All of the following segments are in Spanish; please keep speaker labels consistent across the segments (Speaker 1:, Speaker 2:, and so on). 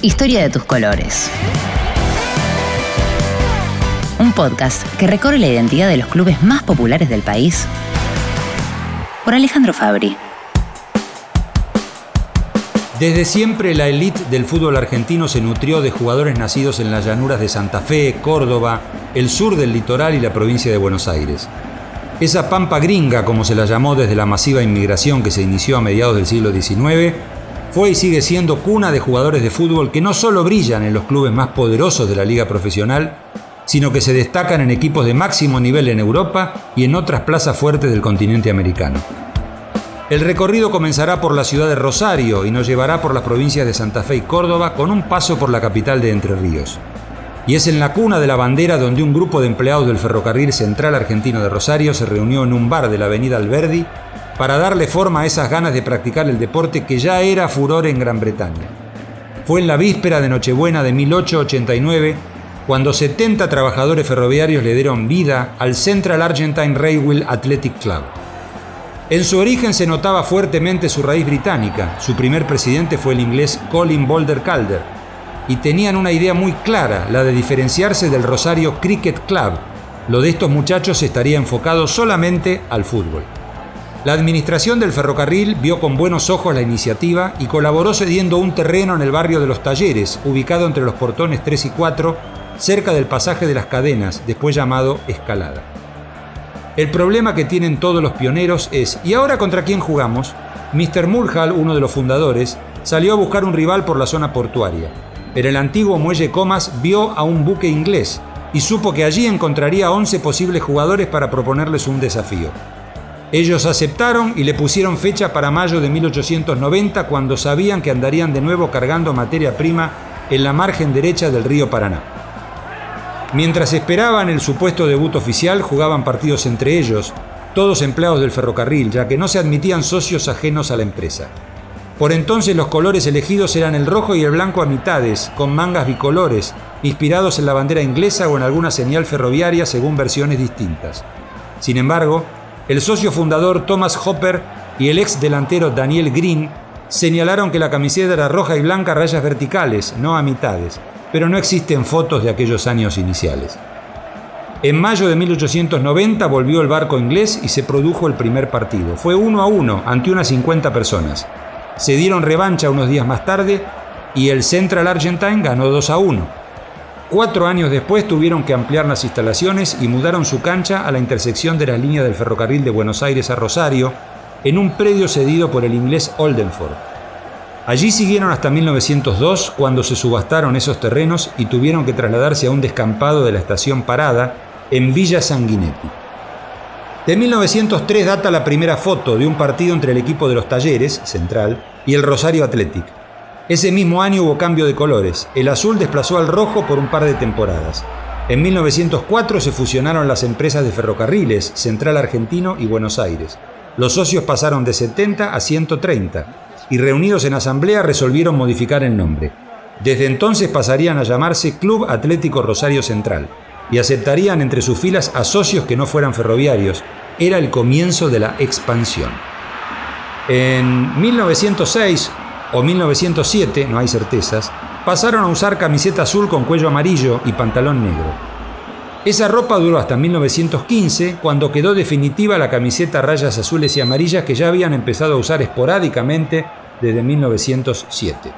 Speaker 1: Historia de tus colores. Un podcast que recorre la identidad de los clubes más populares del país por Alejandro Fabri.
Speaker 2: Desde siempre la élite del fútbol argentino se nutrió de jugadores nacidos en las llanuras de Santa Fe, Córdoba, el sur del litoral y la provincia de Buenos Aires. Esa pampa gringa, como se la llamó desde la masiva inmigración que se inició a mediados del siglo XIX, fue y sigue siendo cuna de jugadores de fútbol que no solo brillan en los clubes más poderosos de la liga profesional, sino que se destacan en equipos de máximo nivel en Europa y en otras plazas fuertes del continente americano. El recorrido comenzará por la ciudad de Rosario y nos llevará por las provincias de Santa Fe y Córdoba con un paso por la capital de Entre Ríos. Y es en la cuna de la bandera donde un grupo de empleados del Ferrocarril Central Argentino de Rosario se reunió en un bar de la avenida Alberdi para darle forma a esas ganas de practicar el deporte que ya era furor en Gran Bretaña. Fue en la víspera de Nochebuena de 1889 cuando 70 trabajadores ferroviarios le dieron vida al Central Argentine Railway Athletic Club. En su origen se notaba fuertemente su raíz británica. Su primer presidente fue el inglés Colin Boulder Calder. Y tenían una idea muy clara, la de diferenciarse del Rosario Cricket Club. Lo de estos muchachos estaría enfocado solamente al fútbol. La administración del ferrocarril vio con buenos ojos la iniciativa y colaboró cediendo un terreno en el barrio de Los Talleres, ubicado entre los portones 3 y 4, cerca del pasaje de las cadenas, después llamado Escalada. El problema que tienen todos los pioneros es, ¿y ahora contra quién jugamos? Mr. Mulhall, uno de los fundadores, salió a buscar un rival por la zona portuaria. Pero el antiguo muelle Comas vio a un buque inglés y supo que allí encontraría 11 posibles jugadores para proponerles un desafío. Ellos aceptaron y le pusieron fecha para mayo de 1890 cuando sabían que andarían de nuevo cargando materia prima en la margen derecha del río Paraná. Mientras esperaban el supuesto debut oficial, jugaban partidos entre ellos, todos empleados del ferrocarril, ya que no se admitían socios ajenos a la empresa. Por entonces los colores elegidos eran el rojo y el blanco a mitades, con mangas bicolores, inspirados en la bandera inglesa o en alguna señal ferroviaria según versiones distintas. Sin embargo, el socio fundador Thomas Hopper y el ex delantero Daniel Green señalaron que la camiseta era roja y blanca a rayas verticales, no a mitades, pero no existen fotos de aquellos años iniciales. En mayo de 1890 volvió el barco inglés y se produjo el primer partido. Fue uno a uno ante unas 50 personas. Se dieron revancha unos días más tarde y el Central Argentine ganó 2 a 1. Cuatro años después tuvieron que ampliar las instalaciones y mudaron su cancha a la intersección de la línea del ferrocarril de Buenos Aires a Rosario, en un predio cedido por el inglés Oldenford. Allí siguieron hasta 1902, cuando se subastaron esos terrenos y tuvieron que trasladarse a un descampado de la estación Parada en Villa Sanguinetti. De 1903 data la primera foto de un partido entre el equipo de los Talleres, Central, y el Rosario Athletic. Ese mismo año hubo cambio de colores. El azul desplazó al rojo por un par de temporadas. En 1904 se fusionaron las empresas de ferrocarriles, Central Argentino y Buenos Aires. Los socios pasaron de 70 a 130 y reunidos en asamblea resolvieron modificar el nombre. Desde entonces pasarían a llamarse Club Atlético Rosario Central y aceptarían entre sus filas a socios que no fueran ferroviarios. Era el comienzo de la expansión. En 1906 o 1907, no hay certezas, pasaron a usar camiseta azul con cuello amarillo y pantalón negro. Esa ropa duró hasta 1915, cuando quedó definitiva la camiseta rayas azules y amarillas que ya habían empezado a usar esporádicamente desde 1907.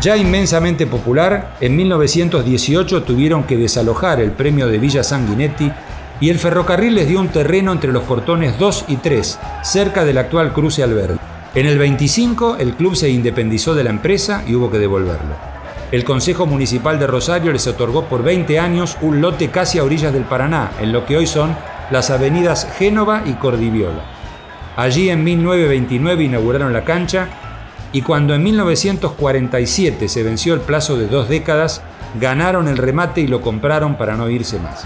Speaker 2: Ya inmensamente popular, en 1918 tuvieron que desalojar el premio de Villa Sanguinetti y el ferrocarril les dio un terreno entre los portones 2 y 3, cerca del actual cruce Alberdi. En el 25 el club se independizó de la empresa y hubo que devolverlo el Consejo Municipal de Rosario les otorgó por 20 años un lote casi a orillas del Paraná, en lo que hoy son las avenidas Génova y Cordiviola. Allí en 1929 inauguraron la cancha y cuando en 1947 se venció el plazo de dos décadas, ganaron el remate y lo compraron para no irse más.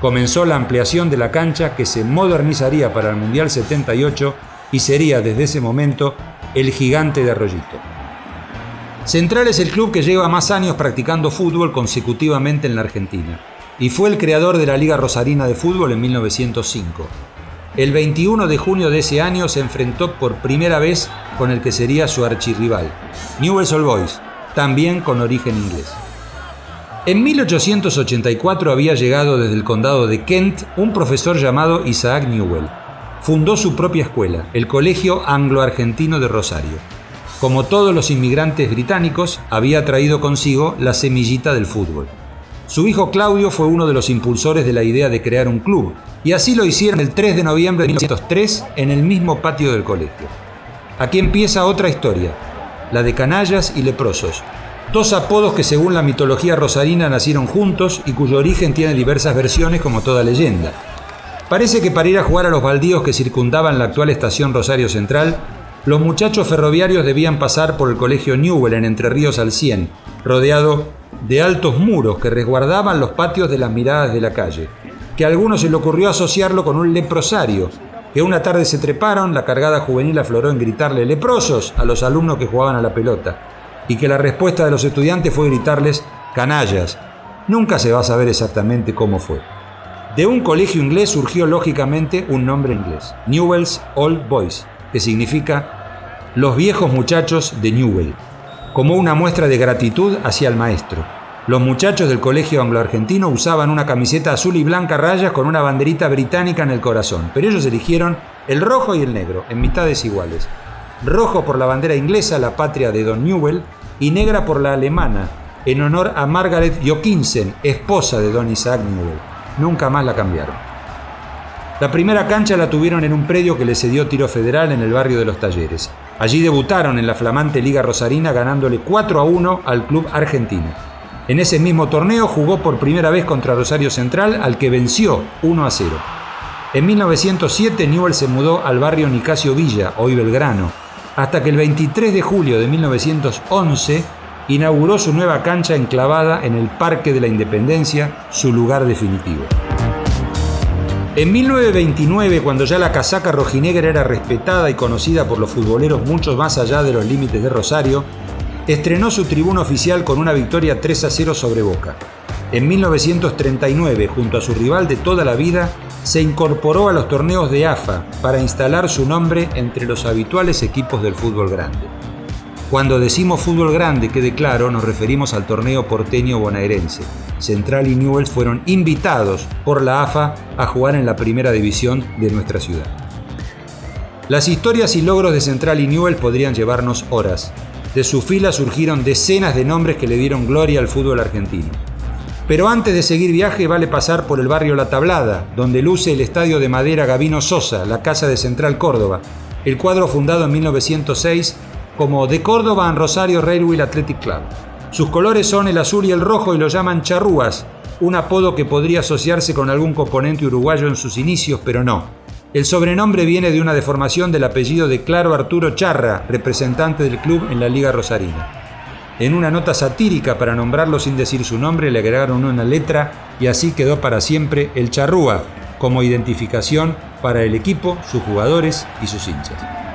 Speaker 2: Comenzó la ampliación de la cancha que se modernizaría para el Mundial 78 y sería desde ese momento el gigante de Arroyito. Central es el club que lleva más años practicando fútbol consecutivamente en la Argentina y fue el creador de la Liga Rosarina de Fútbol en 1905. El 21 de junio de ese año se enfrentó por primera vez con el que sería su archirrival, Newell's Old Boys, también con origen inglés. En 1884 había llegado desde el condado de Kent un profesor llamado Isaac Newell. Fundó su propia escuela, el Colegio Anglo-Argentino de Rosario. Como todos los inmigrantes británicos, había traído consigo la semillita del fútbol. Su hijo Claudio fue uno de los impulsores de la idea de crear un club, y así lo hicieron el 3 de noviembre de 1903 en el mismo patio del colegio. Aquí empieza otra historia, la de canallas y leprosos, dos apodos que según la mitología rosarina nacieron juntos y cuyo origen tiene diversas versiones como toda leyenda. Parece que para ir a jugar a los baldíos que circundaban la actual estación Rosario Central, los muchachos ferroviarios debían pasar por el colegio Newell en Entre Ríos al 100, rodeado de altos muros que resguardaban los patios de las miradas de la calle, que a algunos se le ocurrió asociarlo con un leprosario, que una tarde se treparon, la cargada juvenil afloró en gritarle leprosos a los alumnos que jugaban a la pelota, y que la respuesta de los estudiantes fue gritarles canallas. Nunca se va a saber exactamente cómo fue. De un colegio inglés surgió lógicamente un nombre inglés, Newell's Old Boys, que significa los viejos muchachos de Newell, como una muestra de gratitud hacia el maestro. Los muchachos del colegio anglo-argentino usaban una camiseta azul y blanca rayas con una banderita británica en el corazón, pero ellos eligieron el rojo y el negro, en mitades iguales. Rojo por la bandera inglesa, la patria de Don Newell, y negra por la alemana, en honor a Margaret Jokinsen, esposa de Don Isaac Newell. Nunca más la cambiaron. La primera cancha la tuvieron en un predio que le cedió Tiro Federal en el barrio de los Talleres. Allí debutaron en la flamante Liga Rosarina ganándole 4 a 1 al club argentino. En ese mismo torneo jugó por primera vez contra Rosario Central, al que venció 1 a 0. En 1907 Newell se mudó al barrio Nicasio Villa, hoy Belgrano, hasta que el 23 de julio de 1911 inauguró su nueva cancha enclavada en el Parque de la Independencia, su lugar definitivo. En 1929, cuando ya la casaca rojinegra era respetada y conocida por los futboleros mucho más allá de los límites de Rosario, estrenó su tribuna oficial con una victoria 3 a 0 sobre Boca. En 1939, junto a su rival de toda la vida, se incorporó a los torneos de AFA para instalar su nombre entre los habituales equipos del fútbol grande. Cuando decimos fútbol grande, quede claro, nos referimos al torneo porteño bonaerense. Central y Newells fueron invitados por la AFA a jugar en la primera división de nuestra ciudad. Las historias y logros de Central y Newells podrían llevarnos horas. De su fila surgieron decenas de nombres que le dieron gloria al fútbol argentino. Pero antes de seguir viaje vale pasar por el barrio La Tablada, donde luce el estadio de madera Gavino Sosa, la casa de Central Córdoba, el cuadro fundado en 1906 como The Córdoba and Rosario Railway Athletic Club. Sus colores son el azul y el rojo y lo llaman charrúas, un apodo que podría asociarse con algún componente uruguayo en sus inicios, pero no. El sobrenombre viene de una deformación del apellido de Claro Arturo Charra, representante del club en la Liga Rosarina. En una nota satírica para nombrarlo sin decir su nombre le agregaron una letra y así quedó para siempre el charrúa como identificación para el equipo, sus jugadores y sus hinchas.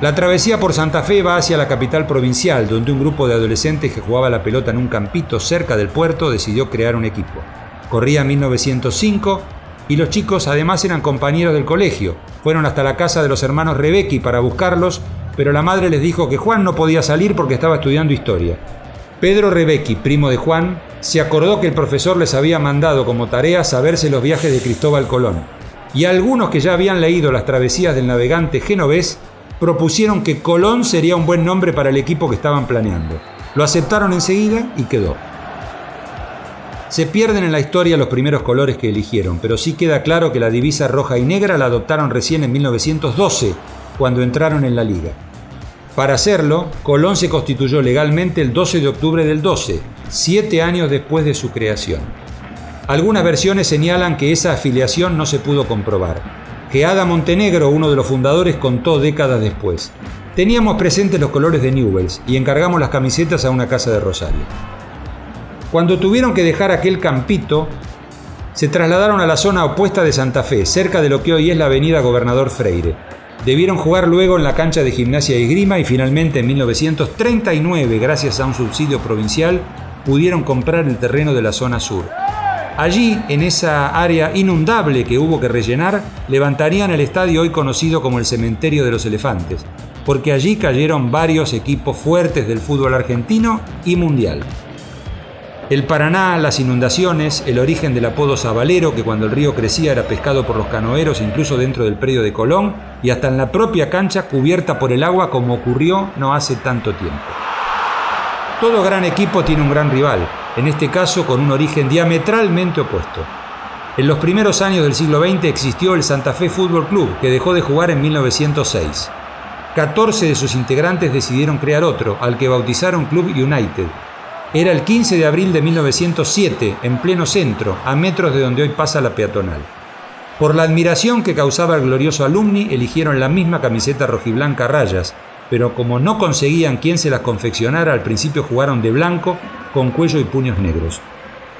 Speaker 2: La travesía por Santa Fe va hacia la capital provincial, donde un grupo de adolescentes que jugaba la pelota en un campito cerca del puerto decidió crear un equipo. Corría 1905 y los chicos además eran compañeros del colegio. Fueron hasta la casa de los hermanos Rebecki para buscarlos pero la madre les dijo que Juan no podía salir porque estaba estudiando historia. Pedro Rebecki, primo de Juan, se acordó que el profesor les había mandado como tarea saberse los viajes de Cristóbal Colón, y algunos que ya habían leído las travesías del navegante genovés propusieron que Colón sería un buen nombre para el equipo que estaban planeando. Lo aceptaron enseguida y quedó. Se pierden en la historia los primeros colores que eligieron, pero sí queda claro que la divisa roja y negra la adoptaron recién en 1912, cuando entraron en la liga. Para hacerlo, Colón se constituyó legalmente el 12 de octubre del 12, siete años después de su creación. Algunas versiones señalan que esa afiliación no se pudo comprobar, que Ada Montenegro, uno de los fundadores, contó décadas después. Teníamos presentes los colores de Newells y encargamos las camisetas a una casa de Rosario. Cuando tuvieron que dejar aquel campito, se trasladaron a la zona opuesta de Santa Fe, cerca de lo que hoy es la avenida Gobernador Freire. Debieron jugar luego en la cancha de gimnasia y grima y finalmente en 1939, gracias a un subsidio provincial, pudieron comprar el terreno de la zona sur. Allí, en esa área inundable que hubo que rellenar, levantarían el estadio hoy conocido como el Cementerio de los Elefantes. porque allí cayeron varios equipos fuertes del fútbol argentino y mundial. El Paraná, las inundaciones, el origen del apodo Sabalero, que cuando el río crecía era pescado por los canoeros incluso dentro del predio de Colón, y hasta en la propia cancha cubierta por el agua como ocurrió no hace tanto tiempo. Todo gran equipo tiene un gran rival, en este caso con un origen diametralmente opuesto. En los primeros años del siglo XX existió el Santa Fe Fútbol Club, que dejó de jugar en 1906. 14 de sus integrantes decidieron crear otro, al que bautizaron Club United, era el 15 de abril de 1907, en pleno centro, a metros de donde hoy pasa la peatonal. Por la admiración que causaba el glorioso alumni, eligieron la misma camiseta rojiblanca rayas, pero como no conseguían quien se las confeccionara, al principio jugaron de blanco, con cuello y puños negros.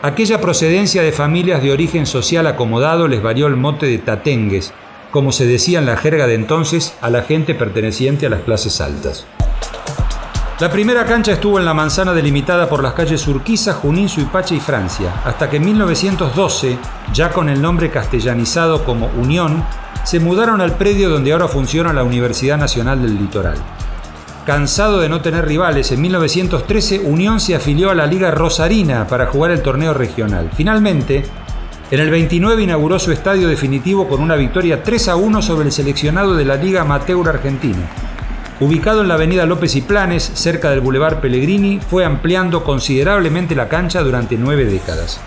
Speaker 2: Aquella procedencia de familias de origen social acomodado les varió el mote de tatengues, como se decía en la jerga de entonces a la gente perteneciente a las clases altas. La primera cancha estuvo en la manzana delimitada por las calles Urquiza, Junín, Suipache y Francia, hasta que en 1912, ya con el nombre castellanizado como Unión, se mudaron al predio donde ahora funciona la Universidad Nacional del Litoral. Cansado de no tener rivales, en 1913 Unión se afilió a la Liga Rosarina para jugar el torneo regional. Finalmente, en el 29 inauguró su estadio definitivo con una victoria 3 a 1 sobre el seleccionado de la Liga Amateur Argentina Ubicado en la avenida López y Planes, cerca del Boulevard Pellegrini, fue ampliando considerablemente la cancha durante nueve décadas.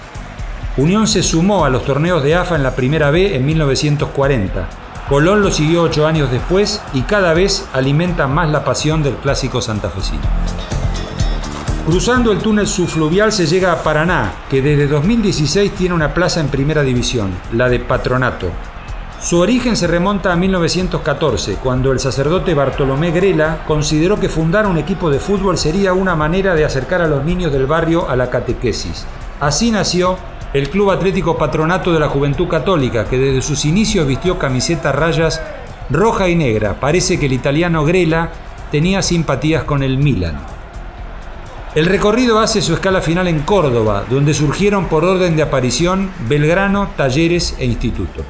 Speaker 2: Unión se sumó a los torneos de AFA en la primera B en 1940. Colón lo siguió ocho años después y cada vez alimenta más la pasión del clásico santafesino. Cruzando el túnel subfluvial se llega a Paraná, que desde 2016 tiene una plaza en primera división, la de Patronato, su origen se remonta a 1914, cuando el sacerdote Bartolomé Grela consideró que fundar un equipo de fútbol sería una manera de acercar a los niños del barrio a la catequesis. Así nació el Club Atlético Patronato de la Juventud Católica, que desde sus inicios vistió camiseta rayas roja y negra. Parece que el italiano Grela tenía simpatías con el Milan. El recorrido hace su escala final en Córdoba, donde surgieron por orden de aparición Belgrano, Talleres e Instituto.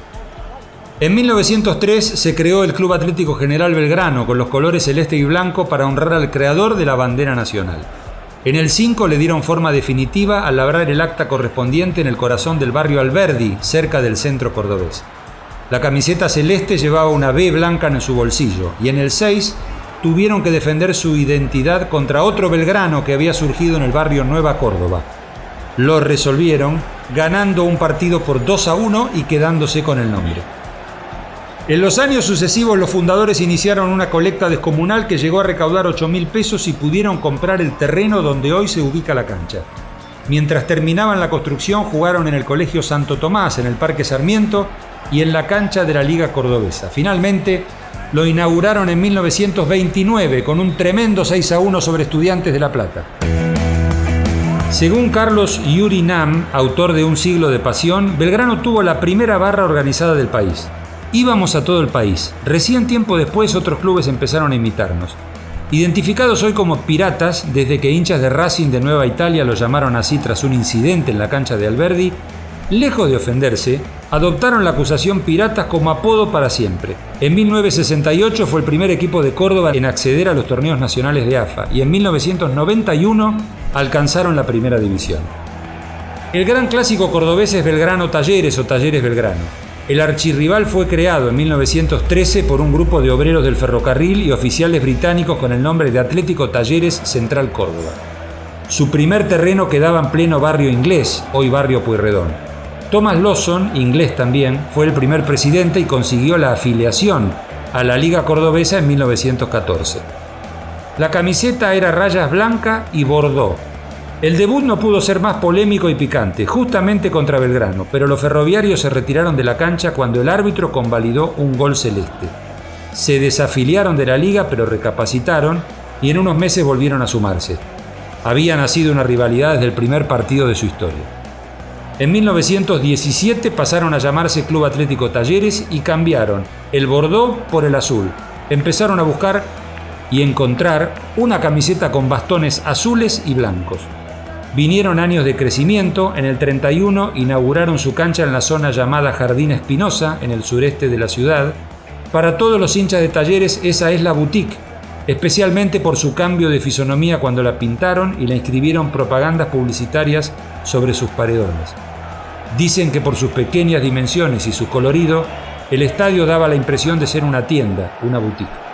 Speaker 2: En 1903 se creó el Club Atlético General Belgrano con los colores celeste y blanco para honrar al creador de la bandera nacional. En el 5 le dieron forma definitiva al labrar el acta correspondiente en el corazón del barrio Alberdi, cerca del centro cordobés. La camiseta celeste llevaba una B blanca en su bolsillo y en el 6 tuvieron que defender su identidad contra otro Belgrano que había surgido en el barrio Nueva Córdoba. Lo resolvieron ganando un partido por 2 a 1 y quedándose con el nombre. En los años sucesivos los fundadores iniciaron una colecta descomunal que llegó a recaudar 8 mil pesos y pudieron comprar el terreno donde hoy se ubica la cancha. Mientras terminaban la construcción jugaron en el Colegio Santo Tomás, en el Parque Sarmiento y en la cancha de la Liga Cordobesa. Finalmente lo inauguraron en 1929 con un tremendo 6 a 1 sobre Estudiantes de La Plata. Según Carlos Yuri Nam, autor de Un siglo de pasión, Belgrano tuvo la primera barra organizada del país. Íbamos a todo el país. Recién tiempo después otros clubes empezaron a imitarnos. Identificados hoy como piratas, desde que hinchas de Racing de Nueva Italia lo llamaron así tras un incidente en la cancha de Alberdi, lejos de ofenderse, adoptaron la acusación piratas como apodo para siempre. En 1968 fue el primer equipo de Córdoba en acceder a los torneos nacionales de AFA y en 1991 alcanzaron la primera división. El gran clásico cordobés es Belgrano Talleres o Talleres Belgrano. El archirrival fue creado en 1913 por un grupo de obreros del ferrocarril y oficiales británicos con el nombre de Atlético Talleres Central Córdoba. Su primer terreno quedaba en pleno barrio inglés, hoy barrio Pueyrredón. Thomas Lawson, inglés también, fue el primer presidente y consiguió la afiliación a la Liga Cordobesa en 1914. La camiseta era rayas blanca y bordó, el debut no pudo ser más polémico y picante, justamente contra Belgrano, pero los ferroviarios se retiraron de la cancha cuando el árbitro convalidó un gol celeste. Se desafiliaron de la liga, pero recapacitaron y en unos meses volvieron a sumarse. Había nacido una rivalidad desde el primer partido de su historia. En 1917 pasaron a llamarse Club Atlético Talleres y cambiaron el bordó por el azul. Empezaron a buscar y encontrar una camiseta con bastones azules y blancos. Vinieron años de crecimiento, en el 31 inauguraron su cancha en la zona llamada Jardín Espinosa, en el sureste de la ciudad. Para todos los hinchas de talleres esa es la boutique, especialmente por su cambio de fisonomía cuando la pintaron y la inscribieron propagandas publicitarias sobre sus paredones. Dicen que por sus pequeñas dimensiones y su colorido, el estadio daba la impresión de ser una tienda, una boutique.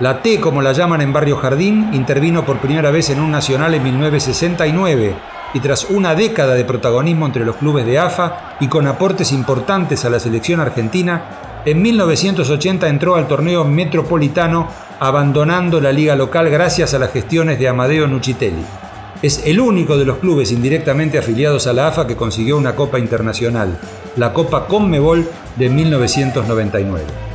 Speaker 2: La T, como la llaman en Barrio Jardín, intervino por primera vez en un nacional en 1969 y tras una década de protagonismo entre los clubes de AFA y con aportes importantes a la selección argentina, en 1980 entró al torneo metropolitano abandonando la liga local gracias a las gestiones de Amadeo Nucitelli. Es el único de los clubes indirectamente afiliados a la AFA que consiguió una Copa Internacional, la Copa Conmebol de 1999.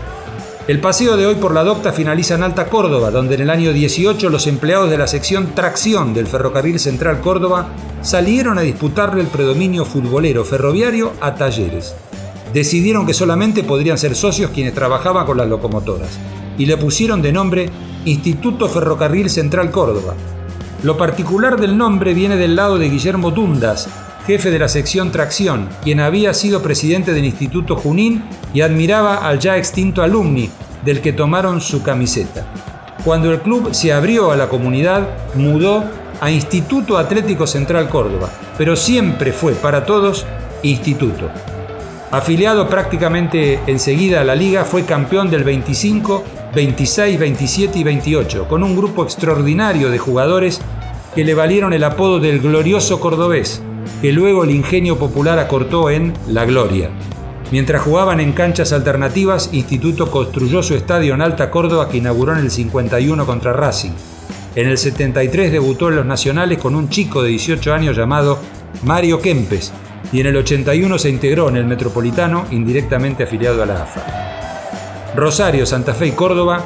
Speaker 2: El paseo de hoy por la docta finaliza en Alta Córdoba, donde en el año 18 los empleados de la sección Tracción del Ferrocarril Central Córdoba salieron a disputarle el predominio futbolero ferroviario a Talleres. Decidieron que solamente podrían ser socios quienes trabajaban con las locomotoras y le pusieron de nombre Instituto Ferrocarril Central Córdoba, lo particular del nombre viene del lado de Guillermo Dundas, jefe de la sección Tracción, quien había sido presidente del Instituto Junín y admiraba al ya extinto alumni, del que tomaron su camiseta. Cuando el club se abrió a la comunidad, mudó a Instituto Atlético Central Córdoba, pero siempre fue para todos Instituto. Afiliado prácticamente enseguida a la liga, fue campeón del 25 26, 27 y 28, con un grupo extraordinario de jugadores que le valieron el apodo del glorioso cordobés, que luego el ingenio popular acortó en La Gloria. Mientras jugaban en canchas alternativas, Instituto construyó su estadio en Alta Córdoba que inauguró en el 51 contra Racing. En el 73 debutó en los nacionales con un chico de 18 años llamado Mario Kempes y en el 81 se integró en el Metropolitano indirectamente afiliado a la AFA. Rosario, Santa Fe y Córdoba,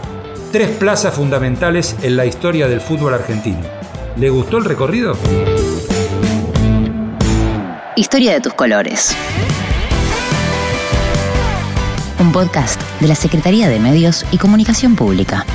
Speaker 2: tres plazas fundamentales en la historia del fútbol argentino. ¿Le gustó el recorrido?
Speaker 1: Historia de tus colores. Un podcast de la Secretaría de Medios y Comunicación Pública.